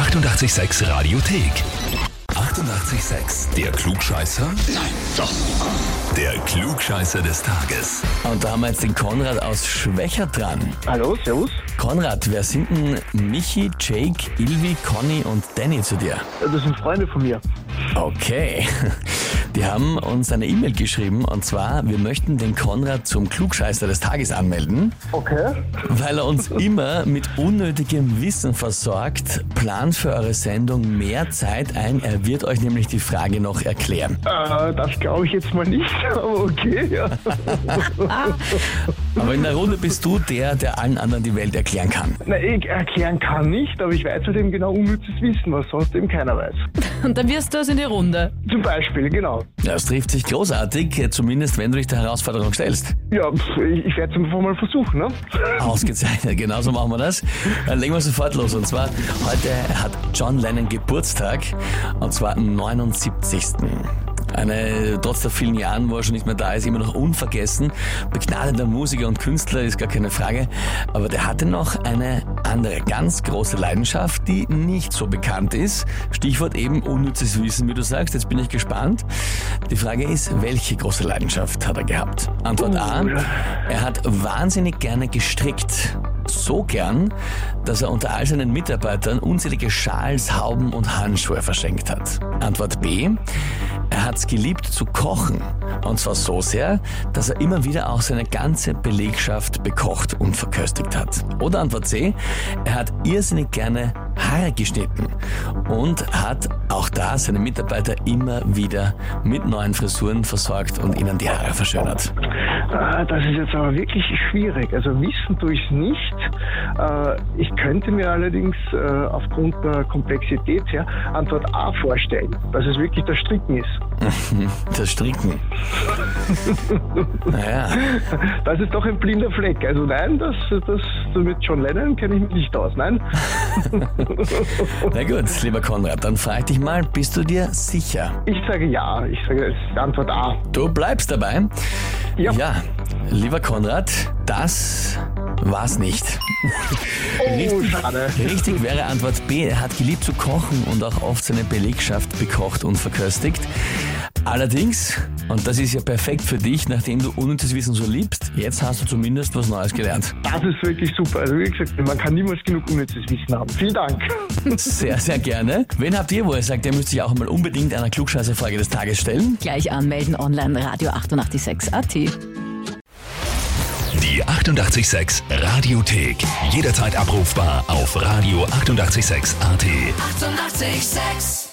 886 Radiothek. 88,6. Der Klugscheißer? Nein, doch. Der Klugscheißer des Tages. Und da haben wir jetzt den Konrad aus Schwächer dran. Hallo, servus. Konrad, wer sind denn Michi, Jake, Ilvi, Conny und Danny zu dir? Das sind Freunde von mir. Okay. Die haben uns eine E-Mail geschrieben und zwar, wir möchten den Konrad zum Klugscheißer des Tages anmelden, Okay. weil er uns immer mit unnötigem Wissen versorgt. Plant für eure Sendung mehr Zeit ein. Er wird euch nämlich die Frage noch erklären. Äh, das glaube ich jetzt mal nicht, aber okay, ja. Aber in der Runde bist du der, der allen anderen die Welt erklären kann. Na, ich erklären kann nicht, aber ich weiß halt eben genau unnützes Wissen, was sonst eben keiner weiß. Und dann wirst du das in die Runde. Zum Beispiel, genau. Das trifft sich großartig, äh, zumindest wenn du dich der Herausforderung stellst. Ja, ich, ich werde es einfach mal versuchen, ne? Ausgezeichnet, genauso machen wir das. Dann legen wir sofort los. Und zwar, heute hat John Lennon Geburtstag, und zwar am 79. Eine, trotz der vielen Jahren, wo er schon nicht mehr da ist, immer noch unvergessen. Begnadeter Musiker und Künstler, ist gar keine Frage. Aber der hatte noch eine andere, ganz große Leidenschaft, die nicht so bekannt ist. Stichwort eben unnützes Wissen, wie du sagst. Jetzt bin ich gespannt. Die Frage ist, welche große Leidenschaft hat er gehabt? Antwort A. Er hat wahnsinnig gerne gestrickt. So gern, dass er unter all seinen Mitarbeitern unzählige Schals, Hauben und Handschuhe verschenkt hat. Antwort B. Er hat's geliebt zu kochen. Und zwar so sehr, dass er immer wieder auch seine ganze Belegschaft bekocht und verköstigt hat. Oder Antwort C. Er hat irrsinnig gerne Haare geschnitten und hat auch da seine Mitarbeiter immer wieder mit neuen Frisuren versorgt und ihnen die Haare verschönert. Äh, das ist jetzt aber wirklich schwierig. Also wissen tue ich nicht. Äh, ich könnte mir allerdings äh, aufgrund der Komplexität her Antwort A vorstellen, dass es wirklich das Stricken ist. Das Stricken. Naja, Das ist doch ein blinder Fleck. Also nein, das, das mit John Lennon kenne ich mich nicht aus. Nein? na gut, lieber Konrad, dann frage ich dich mal, bist du dir sicher? Ich sage ja. Ich sage Antwort A. Du bleibst dabei? Ja. Ja, lieber Konrad, das war's nicht. Oh, schade. Richtig wäre Antwort B. Er hat geliebt zu kochen und auch oft seine Belegschaft bekocht und verköstigt. Allerdings, und das ist ja perfekt für dich, nachdem du unnützes Wissen so liebst, jetzt hast du zumindest was Neues gelernt. Das ist wirklich super. Also wie gesagt, man kann niemals genug unnützes Wissen haben. Vielen Dank. Sehr, sehr gerne. Wen habt ihr, wo ihr sagt, ihr müsst sich auch mal unbedingt einer Klugscheißerfrage des Tages stellen? Gleich anmelden online Radio 886 AT. Die 88,6 Radiothek. Jederzeit abrufbar auf radio886.at. 88,6. Eighty-eight, sex.